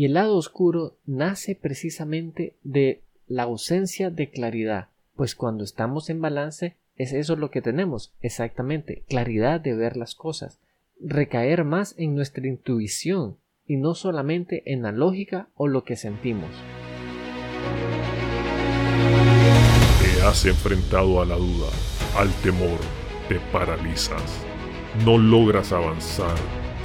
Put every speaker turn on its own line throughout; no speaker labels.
Y el lado oscuro nace precisamente de la ausencia de claridad, pues cuando estamos en balance es eso lo que tenemos, exactamente, claridad de ver las cosas, recaer más en nuestra intuición y no solamente en la lógica o lo que sentimos.
Te has enfrentado a la duda, al temor, te paralizas, no logras avanzar,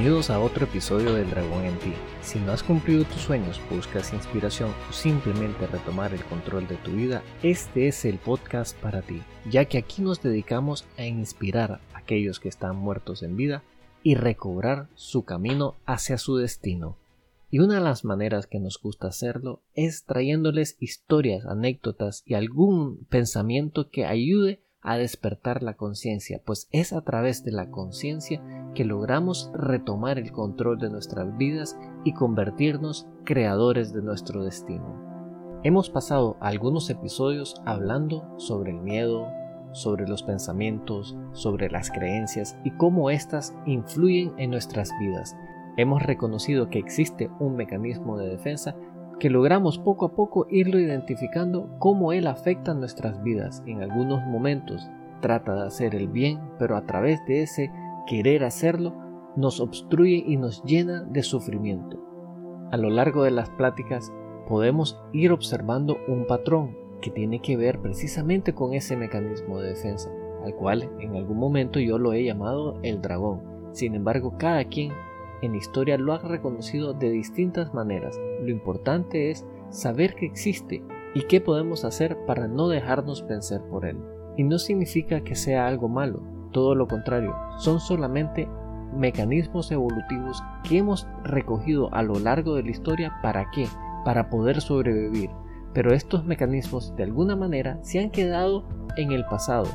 Bienvenidos a otro episodio del Dragón en ti. Si no has cumplido tus sueños, buscas inspiración o simplemente retomar el control de tu vida, este es el podcast para ti, ya que aquí nos dedicamos a inspirar a aquellos que están muertos en vida y recobrar su camino hacia su destino. Y una de las maneras que nos gusta hacerlo es trayéndoles historias, anécdotas y algún pensamiento que ayude a despertar la conciencia, pues es a través de la conciencia que logramos retomar el control de nuestras vidas y convertirnos creadores de nuestro destino. Hemos pasado algunos episodios hablando sobre el miedo, sobre los pensamientos, sobre las creencias y cómo éstas influyen en nuestras vidas. Hemos reconocido que existe un mecanismo de defensa que logramos poco a poco irlo identificando cómo él afecta nuestras vidas. En algunos momentos trata de hacer el bien, pero a través de ese querer hacerlo nos obstruye y nos llena de sufrimiento. A lo largo de las pláticas podemos ir observando un patrón que tiene que ver precisamente con ese mecanismo de defensa, al cual en algún momento yo lo he llamado el dragón. Sin embargo, cada quien en historia lo ha reconocido de distintas maneras. Lo importante es saber que existe y qué podemos hacer para no dejarnos vencer por él. Y no significa que sea algo malo, todo lo contrario, son solamente mecanismos evolutivos que hemos recogido a lo largo de la historia para qué, para poder sobrevivir, pero estos mecanismos de alguna manera se han quedado en el pasado.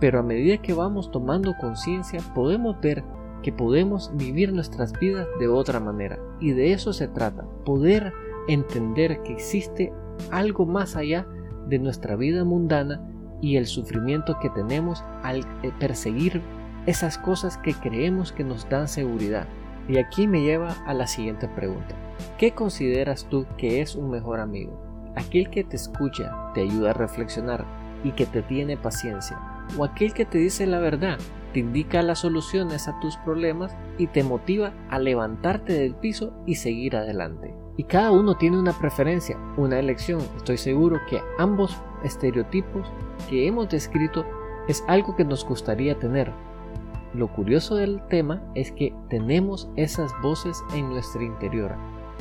Pero a medida que vamos tomando conciencia podemos ver que podemos vivir nuestras vidas de otra manera. Y de eso se trata, poder entender que existe algo más allá de nuestra vida mundana y el sufrimiento que tenemos al eh, perseguir esas cosas que creemos que nos dan seguridad. Y aquí me lleva a la siguiente pregunta. ¿Qué consideras tú que es un mejor amigo? aquel que te escucha, te ayuda a reflexionar y que te tiene paciencia, o aquel que te dice la verdad, te indica las soluciones a tus problemas y te motiva a levantarte del piso y seguir adelante. Y cada uno tiene una preferencia, una elección. Estoy seguro que ambos estereotipos que hemos descrito es algo que nos gustaría tener. Lo curioso del tema es que tenemos esas voces en nuestro interior,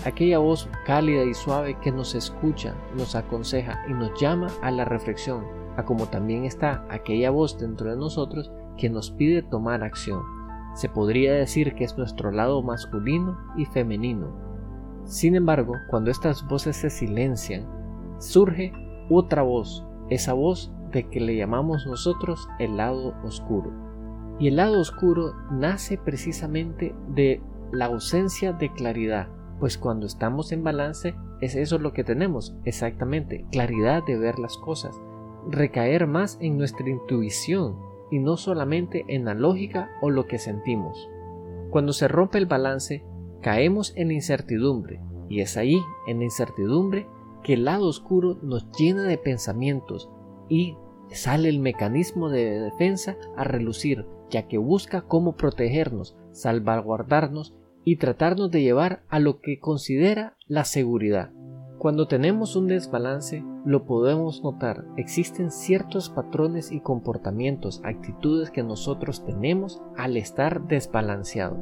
aquella voz cálida y suave que nos escucha, nos aconseja y nos llama a la reflexión, a como también está aquella voz dentro de nosotros que nos pide tomar acción. Se podría decir que es nuestro lado masculino y femenino. Sin embargo, cuando estas voces se silencian, surge otra voz, esa voz de que le llamamos nosotros el lado oscuro. Y el lado oscuro nace precisamente de la ausencia de claridad, pues cuando estamos en balance es eso lo que tenemos, exactamente, claridad de ver las cosas, recaer más en nuestra intuición y no solamente en la lógica o lo que sentimos. Cuando se rompe el balance, caemos en incertidumbre, y es ahí, en la incertidumbre, que el lado oscuro nos llena de pensamientos y sale el mecanismo de defensa a relucir, ya que busca cómo protegernos, salvaguardarnos y tratarnos de llevar a lo que considera la seguridad. Cuando tenemos un desbalance, lo podemos notar, existen ciertos patrones y comportamientos, actitudes que nosotros tenemos al estar desbalanceado.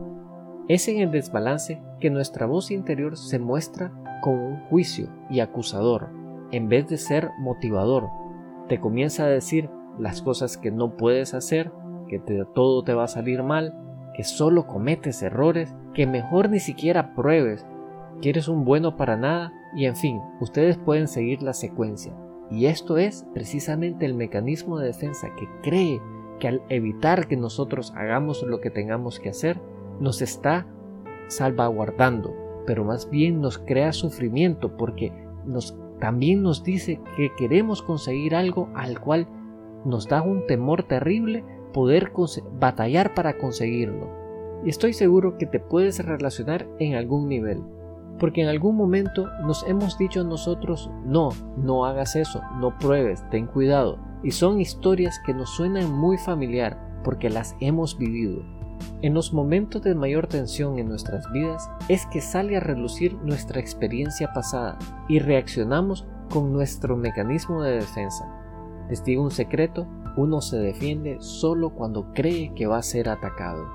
Es en el desbalance que nuestra voz interior se muestra con un juicio y acusador, en vez de ser motivador. Te comienza a decir las cosas que no puedes hacer, que todo te va a salir mal, que solo cometes errores que mejor ni siquiera pruebes, que eres un bueno para nada y en fin, ustedes pueden seguir la secuencia. Y esto es precisamente el mecanismo de defensa que cree que al evitar que nosotros hagamos lo que tengamos que hacer, nos está salvaguardando, pero más bien nos crea sufrimiento porque nos, también nos dice que queremos conseguir algo al cual nos da un temor terrible poder batallar para conseguirlo. Y estoy seguro que te puedes relacionar en algún nivel porque en algún momento nos hemos dicho nosotros, no, no hagas eso, no pruebes, ten cuidado. Y son historias que nos suenan muy familiar porque las hemos vivido. En los momentos de mayor tensión en nuestras vidas es que sale a relucir nuestra experiencia pasada y reaccionamos con nuestro mecanismo de defensa. Les digo un secreto, uno se defiende solo cuando cree que va a ser atacado.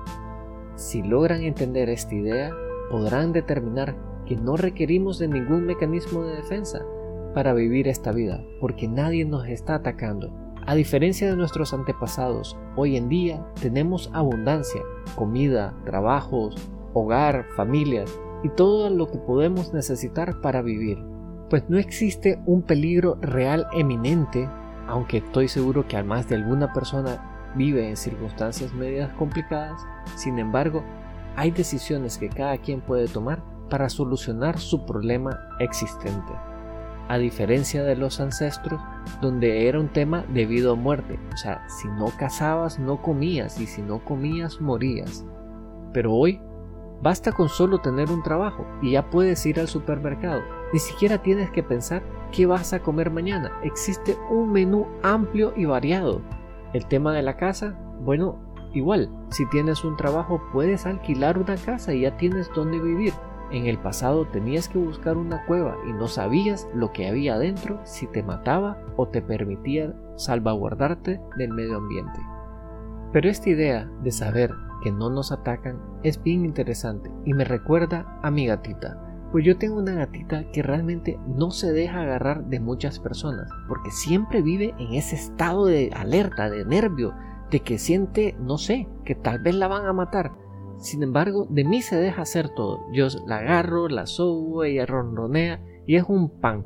Si logran entender esta idea, podrán determinar que no requerimos de ningún mecanismo de defensa para vivir esta vida, porque nadie nos está atacando. A diferencia de nuestros antepasados, hoy en día tenemos abundancia, comida, trabajos, hogar, familias y todo lo que podemos necesitar para vivir. Pues no existe un peligro real eminente, aunque estoy seguro que al más de alguna persona vive en circunstancias medias complicadas, sin embargo, hay decisiones que cada quien puede tomar para solucionar su problema existente. A diferencia de los ancestros, donde era un tema de vida o muerte, o sea, si no cazabas no comías y si no comías morías. Pero hoy basta con solo tener un trabajo y ya puedes ir al supermercado. Ni siquiera tienes que pensar qué vas a comer mañana. Existe un menú amplio y variado. El tema de la casa, bueno, igual, si tienes un trabajo puedes alquilar una casa y ya tienes donde vivir. En el pasado tenías que buscar una cueva y no sabías lo que había adentro si te mataba o te permitía salvaguardarte del medio ambiente. Pero esta idea de saber que no nos atacan es bien interesante y me recuerda a mi gatita. Pues yo tengo una gatita que realmente no se deja agarrar de muchas personas, porque siempre vive en ese estado de alerta, de nervio, de que siente, no sé, que tal vez la van a matar. Sin embargo, de mí se deja hacer todo. Yo la agarro, la sobo, ella ronronea y es un pan.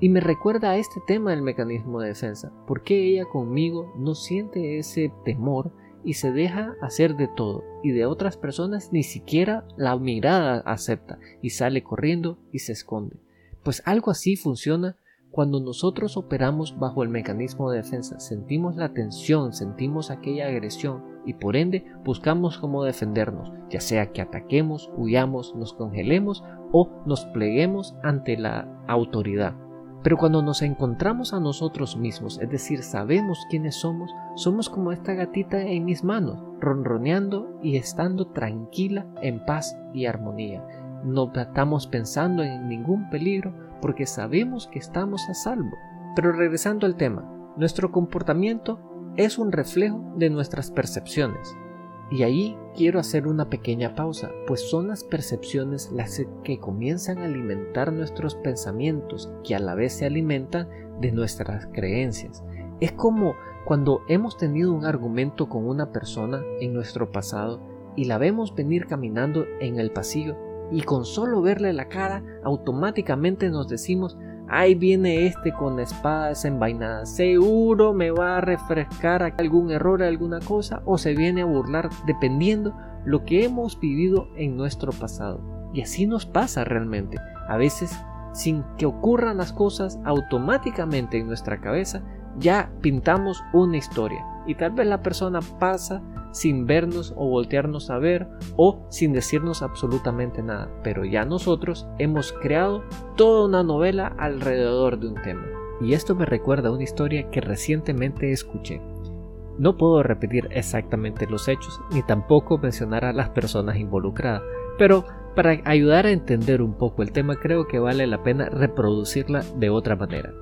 Y me recuerda a este tema del mecanismo de defensa. ¿Por qué ella conmigo no siente ese temor y se deja hacer de todo? Y de otras personas ni siquiera la mirada acepta y sale corriendo y se esconde. Pues algo así funciona cuando nosotros operamos bajo el mecanismo de defensa. Sentimos la tensión, sentimos aquella agresión y por ende buscamos cómo defendernos, ya sea que ataquemos, huyamos, nos congelemos o nos pleguemos ante la autoridad. Pero cuando nos encontramos a nosotros mismos, es decir, sabemos quiénes somos, somos como esta gatita en mis manos, ronroneando y estando tranquila, en paz y armonía. No estamos pensando en ningún peligro porque sabemos que estamos a salvo. Pero regresando al tema, nuestro comportamiento es un reflejo de nuestras percepciones. Y ahí quiero hacer una pequeña pausa, pues son las percepciones las que comienzan a alimentar nuestros pensamientos, que a la vez se alimentan de nuestras creencias. Es como cuando hemos tenido un argumento con una persona en nuestro pasado y la vemos venir caminando en el pasillo y con solo verle la cara automáticamente nos decimos Ahí viene este con espada desenvainada. Seguro me va a refrescar algún error, alguna cosa, o se viene a burlar, dependiendo lo que hemos vivido en nuestro pasado. Y así nos pasa realmente. A veces, sin que ocurran las cosas, automáticamente en nuestra cabeza ya pintamos una historia. Y tal vez la persona pasa sin vernos o voltearnos a ver o sin decirnos absolutamente nada. Pero ya nosotros hemos creado toda una novela alrededor de un tema. Y esto me recuerda a una historia que recientemente escuché. No puedo repetir exactamente los hechos ni tampoco mencionar a las personas involucradas, pero para ayudar a entender un poco el tema creo que vale la pena reproducirla de otra manera.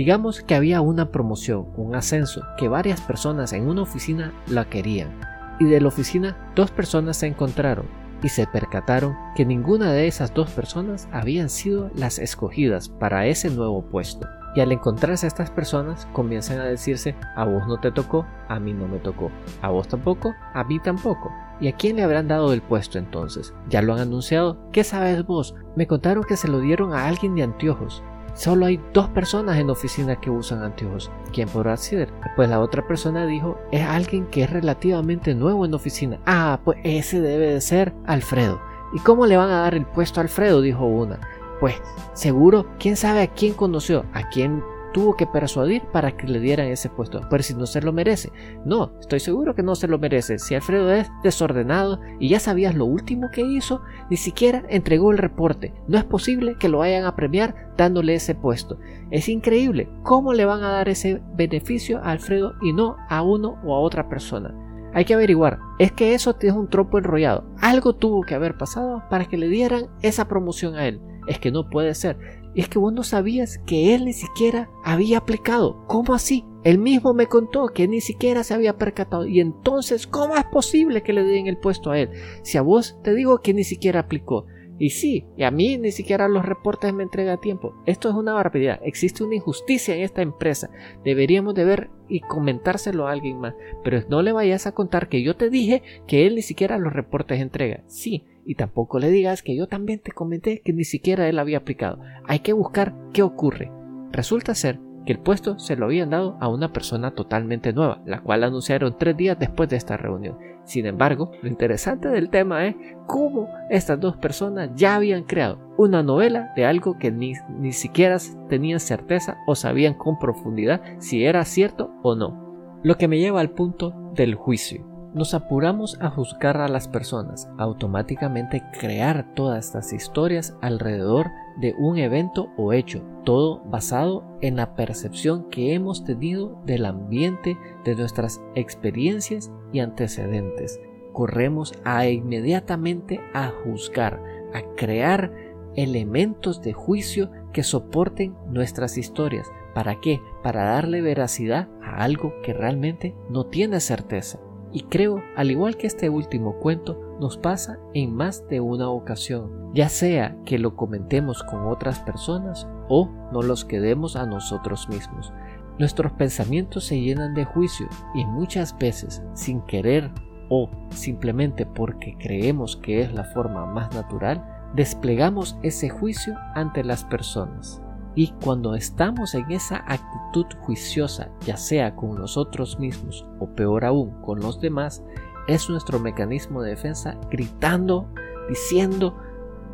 Digamos que había una promoción, un ascenso, que varias personas en una oficina la querían, y de la oficina dos personas se encontraron y se percataron que ninguna de esas dos personas habían sido las escogidas para ese nuevo puesto. Y al encontrarse estas personas comienzan a decirse, a vos no te tocó, a mí no me tocó, a vos tampoco, a mí tampoco. ¿Y a quién le habrán dado el puesto entonces? ¿Ya lo han anunciado? ¿Qué sabes vos? Me contaron que se lo dieron a alguien de anteojos. Solo hay dos personas en oficina que usan anteojos. ¿Quién podrá ser? Pues la otra persona dijo, es alguien que es relativamente nuevo en oficina. Ah, pues ese debe de ser Alfredo. ¿Y cómo le van a dar el puesto a Alfredo? dijo una. Pues seguro, quién sabe a quién conoció, a quién tuvo que persuadir para que le dieran ese puesto. Pero si no se lo merece. No, estoy seguro que no se lo merece. Si Alfredo es desordenado y ya sabías lo último que hizo, ni siquiera entregó el reporte. No es posible que lo vayan a premiar dándole ese puesto. Es increíble cómo le van a dar ese beneficio a Alfredo y no a uno o a otra persona. Hay que averiguar, es que eso es un tropo enrollado. Algo tuvo que haber pasado para que le dieran esa promoción a él. Es que no puede ser es que vos no sabías que él ni siquiera había aplicado. ¿Cómo así? Él mismo me contó que ni siquiera se había percatado. Y entonces, ¿cómo es posible que le den el puesto a él? Si a vos te digo que ni siquiera aplicó. Y sí, y a mí ni siquiera los reportes me entrega a tiempo. Esto es una barbaridad. Existe una injusticia en esta empresa. Deberíamos de ver y comentárselo a alguien más. Pero no le vayas a contar que yo te dije que él ni siquiera los reportes entrega. Sí, y tampoco le digas que yo también te comenté que ni siquiera él había aplicado. Hay que buscar qué ocurre. Resulta ser que el puesto se lo habían dado a una persona totalmente nueva, la cual anunciaron tres días después de esta reunión. Sin embargo, lo interesante del tema es cómo estas dos personas ya habían creado una novela de algo que ni, ni siquiera tenían certeza o sabían con profundidad si era cierto o no. Lo que me lleva al punto del juicio nos apuramos a juzgar a las personas, automáticamente crear todas estas historias alrededor de un evento o hecho, todo basado en la percepción que hemos tenido del ambiente, de nuestras experiencias y antecedentes. Corremos a inmediatamente a juzgar, a crear elementos de juicio que soporten nuestras historias. ¿Para qué? Para darle veracidad a algo que realmente no tiene certeza. Y creo, al igual que este último cuento, nos pasa en más de una ocasión, ya sea que lo comentemos con otras personas o nos los quedemos a nosotros mismos. Nuestros pensamientos se llenan de juicio y muchas veces, sin querer o simplemente porque creemos que es la forma más natural, desplegamos ese juicio ante las personas. Y cuando estamos en esa actitud juiciosa, ya sea con nosotros mismos o peor aún con los demás, es nuestro mecanismo de defensa gritando, diciendo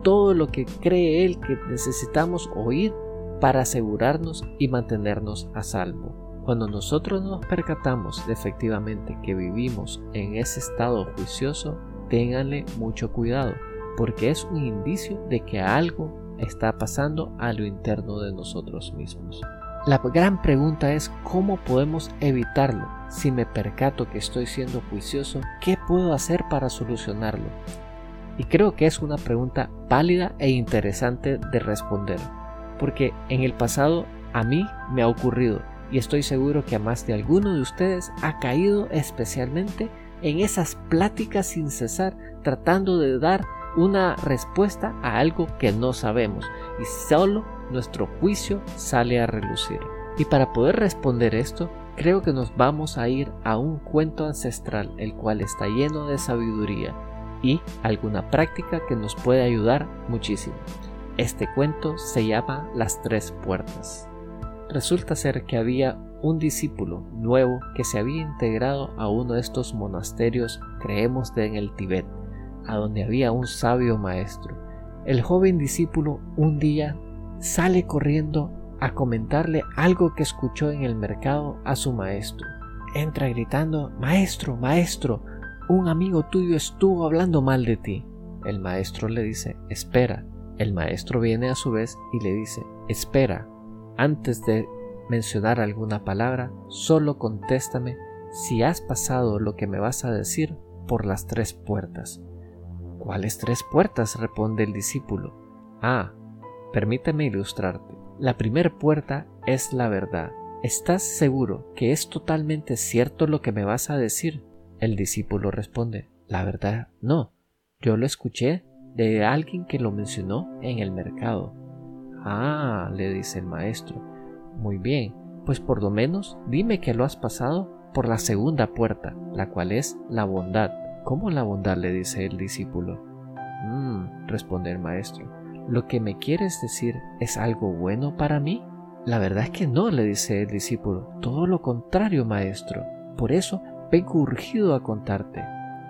todo lo que cree él que necesitamos oír para asegurarnos y mantenernos a salvo. Cuando nosotros nos percatamos de efectivamente que vivimos en ese estado juicioso, ténganle mucho cuidado, porque es un indicio de que algo está pasando a lo interno de nosotros mismos. La gran pregunta es cómo podemos evitarlo. Si me percato que estoy siendo juicioso, ¿qué puedo hacer para solucionarlo? Y creo que es una pregunta válida e interesante de responder, porque en el pasado a mí me ha ocurrido y estoy seguro que a más de alguno de ustedes ha caído especialmente en esas pláticas sin cesar tratando de dar una respuesta a algo que no sabemos y solo nuestro juicio sale a relucir. Y para poder responder esto, creo que nos vamos a ir a un cuento ancestral, el cual está lleno de sabiduría y alguna práctica que nos puede ayudar muchísimo. Este cuento se llama Las Tres Puertas. Resulta ser que había un discípulo nuevo que se había integrado a uno de estos monasterios, creemos, de en el Tíbet a donde había un sabio maestro. El joven discípulo un día sale corriendo a comentarle algo que escuchó en el mercado a su maestro. Entra gritando, Maestro, maestro, un amigo tuyo estuvo hablando mal de ti. El maestro le dice, Espera. El maestro viene a su vez y le dice, Espera. Antes de mencionar alguna palabra, solo contéstame si has pasado lo que me vas a decir por las tres puertas. ¿Cuáles tres puertas? responde el discípulo. Ah, permíteme ilustrarte. La primera puerta es la verdad. ¿Estás seguro que es totalmente cierto lo que me vas a decir? El discípulo responde, la verdad, no. Yo lo escuché de alguien que lo mencionó en el mercado. Ah, le dice el maestro. Muy bien, pues por lo menos dime que lo has pasado por la segunda puerta, la cual es la bondad. ¿Cómo la bondad? le dice el discípulo. Mmm, responde el maestro. ¿Lo que me quieres decir es algo bueno para mí? La verdad es que no, le dice el discípulo. Todo lo contrario, maestro. Por eso vengo urgido a contarte.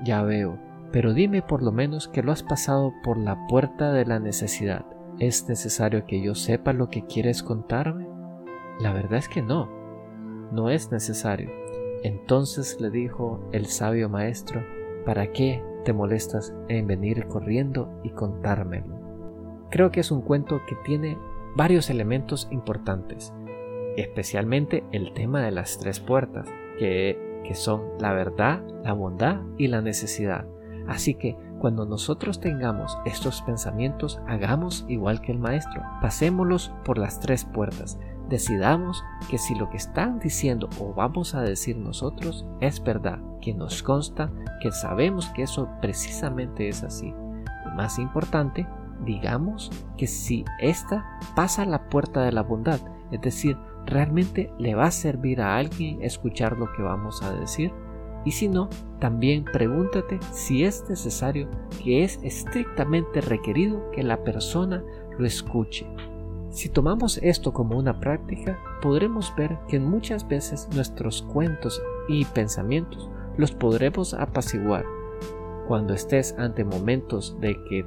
Ya veo, pero dime por lo menos que lo has pasado por la puerta de la necesidad. ¿Es necesario que yo sepa lo que quieres contarme? La verdad es que no, no es necesario. Entonces le dijo el sabio maestro, ¿para qué te molestas en venir corriendo y contármelo? Creo que es un cuento que tiene varios elementos importantes, especialmente el tema de las tres puertas, que, que son la verdad, la bondad y la necesidad. Así que cuando nosotros tengamos estos pensamientos, hagamos igual que el maestro, pasémoslos por las tres puertas. Decidamos que si lo que están diciendo o vamos a decir nosotros es verdad, que nos consta, que sabemos que eso precisamente es así. Y más importante, digamos que si esta pasa la puerta de la bondad, es decir, realmente le va a servir a alguien escuchar lo que vamos a decir, y si no, también pregúntate si es necesario que es estrictamente requerido que la persona lo escuche. Si tomamos esto como una práctica, podremos ver que muchas veces nuestros cuentos y pensamientos los podremos apaciguar. Cuando estés ante momentos de que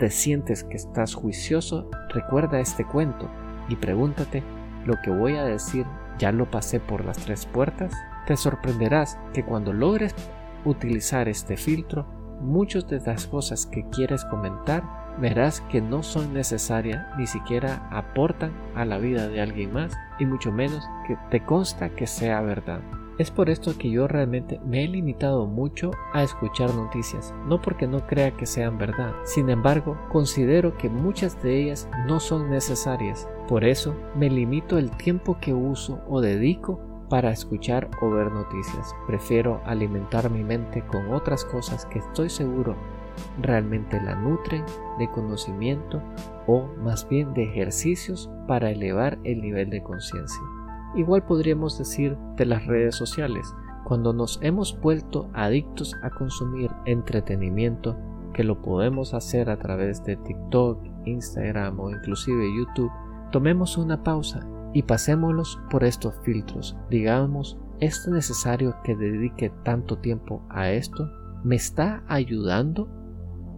te sientes que estás juicioso, recuerda este cuento y pregúntate, ¿lo que voy a decir ya lo pasé por las tres puertas? Te sorprenderás que cuando logres utilizar este filtro, muchas de las cosas que quieres comentar verás que no son necesarias ni siquiera aportan a la vida de alguien más y mucho menos que te consta que sea verdad. Es por esto que yo realmente me he limitado mucho a escuchar noticias, no porque no crea que sean verdad, sin embargo considero que muchas de ellas no son necesarias, por eso me limito el tiempo que uso o dedico para escuchar o ver noticias. Prefiero alimentar mi mente con otras cosas que estoy seguro realmente la nutren de conocimiento o más bien de ejercicios para elevar el nivel de conciencia. Igual podríamos decir de las redes sociales, cuando nos hemos vuelto adictos a consumir entretenimiento, que lo podemos hacer a través de TikTok, Instagram o inclusive YouTube, tomemos una pausa y pasémoslos por estos filtros. Digamos, ¿es necesario que dedique tanto tiempo a esto? ¿Me está ayudando?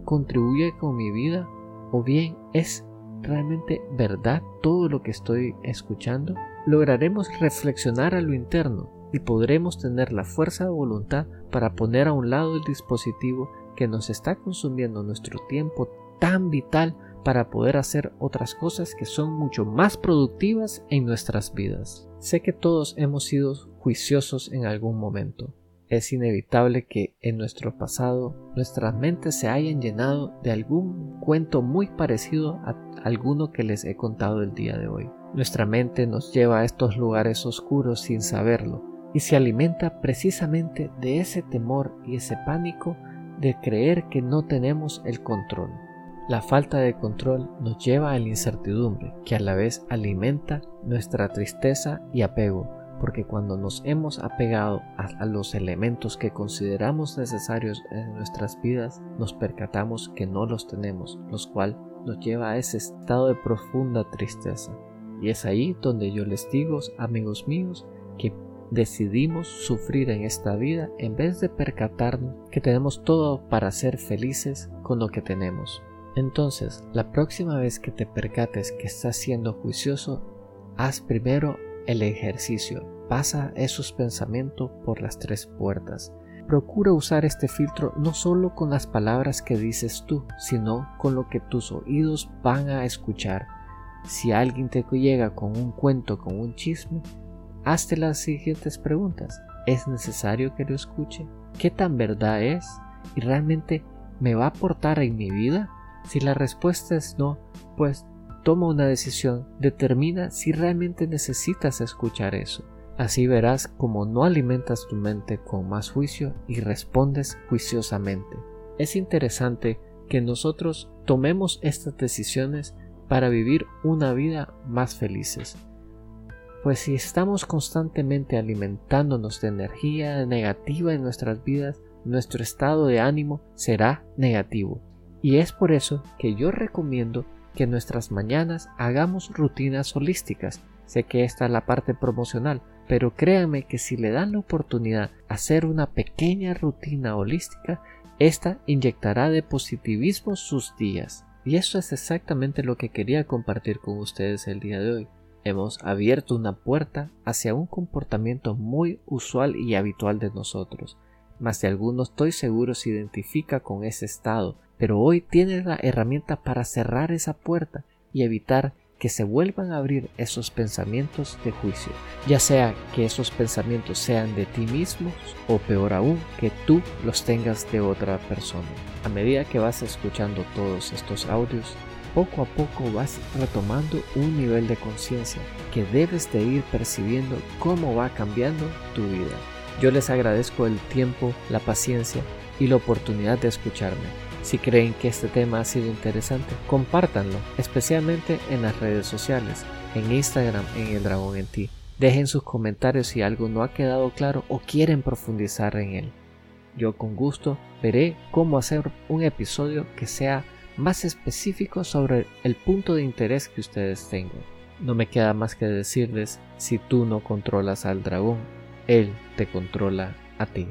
¿Contribuye con mi vida? ¿O bien es realmente verdad todo lo que estoy escuchando? Lograremos reflexionar a lo interno y podremos tener la fuerza de voluntad para poner a un lado el dispositivo que nos está consumiendo nuestro tiempo tan vital para poder hacer otras cosas que son mucho más productivas en nuestras vidas. Sé que todos hemos sido juiciosos en algún momento. Es inevitable que en nuestro pasado nuestras mentes se hayan llenado de algún cuento muy parecido a alguno que les he contado el día de hoy. Nuestra mente nos lleva a estos lugares oscuros sin saberlo y se alimenta precisamente de ese temor y ese pánico de creer que no tenemos el control. La falta de control nos lleva a la incertidumbre, que a la vez alimenta nuestra tristeza y apego, porque cuando nos hemos apegado a, los elementos que consideramos necesarios en nuestras vidas, nos percatamos que no los tenemos, los cual nos lleva a ese estado de profunda tristeza. Y es ahí donde yo les digo, amigos míos, que decidimos sufrir en esta vida en vez de percatarnos que tenemos todo para ser felices con lo que tenemos. Entonces, la próxima vez que te percates que estás siendo juicioso, haz primero el ejercicio. Pasa esos pensamientos por las tres puertas. Procura usar este filtro no solo con las palabras que dices tú, sino con lo que tus oídos van a escuchar. Si alguien te llega con un cuento, con un chisme, hazte las siguientes preguntas. ¿Es necesario que lo escuche? ¿Qué tan verdad es? ¿Y realmente me va a aportar en mi vida? Si la respuesta es no, pues toma una decisión, determina si realmente necesitas escuchar eso. Así verás cómo no alimentas tu mente con más juicio y respondes juiciosamente. Es interesante que nosotros tomemos estas decisiones para vivir una vida más felices. Pues si estamos constantemente alimentándonos de energía negativa en nuestras vidas, nuestro estado de ánimo será negativo. Y es por eso que yo recomiendo que nuestras mañanas hagamos rutinas holísticas. Sé que esta es la parte promocional, pero créanme que si le dan la oportunidad hacer una pequeña rutina holística, esta inyectará de positivismo sus días. Y eso es exactamente lo que quería compartir con ustedes el día de hoy. Hemos abierto una puerta hacia un comportamiento muy usual y habitual de nosotros. Más de alguno estoy seguro se identifica con ese estado, pero hoy tiene la herramienta para cerrar esa puerta y evitar que se vuelvan a abrir esos pensamientos de juicio, ya sea que esos pensamientos sean de ti mismos o peor aún que tú los tengas de otra persona. A medida que vas escuchando todos estos audios, poco a poco vas retomando un nivel de conciencia que debes de ir percibiendo cómo va cambiando tu vida. Yo les agradezco el tiempo, la paciencia y la oportunidad de escucharme. Si creen que este tema ha sido interesante, compártanlo, especialmente en las redes sociales, en Instagram, en El Dragón en Ti. Dejen sus comentarios si algo no ha quedado claro o quieren profundizar en él. Yo con gusto veré cómo hacer un episodio que sea más específico sobre el punto de interés que ustedes tengan. No me queda más que decirles, si tú no controlas al dragón, él te controla a ti.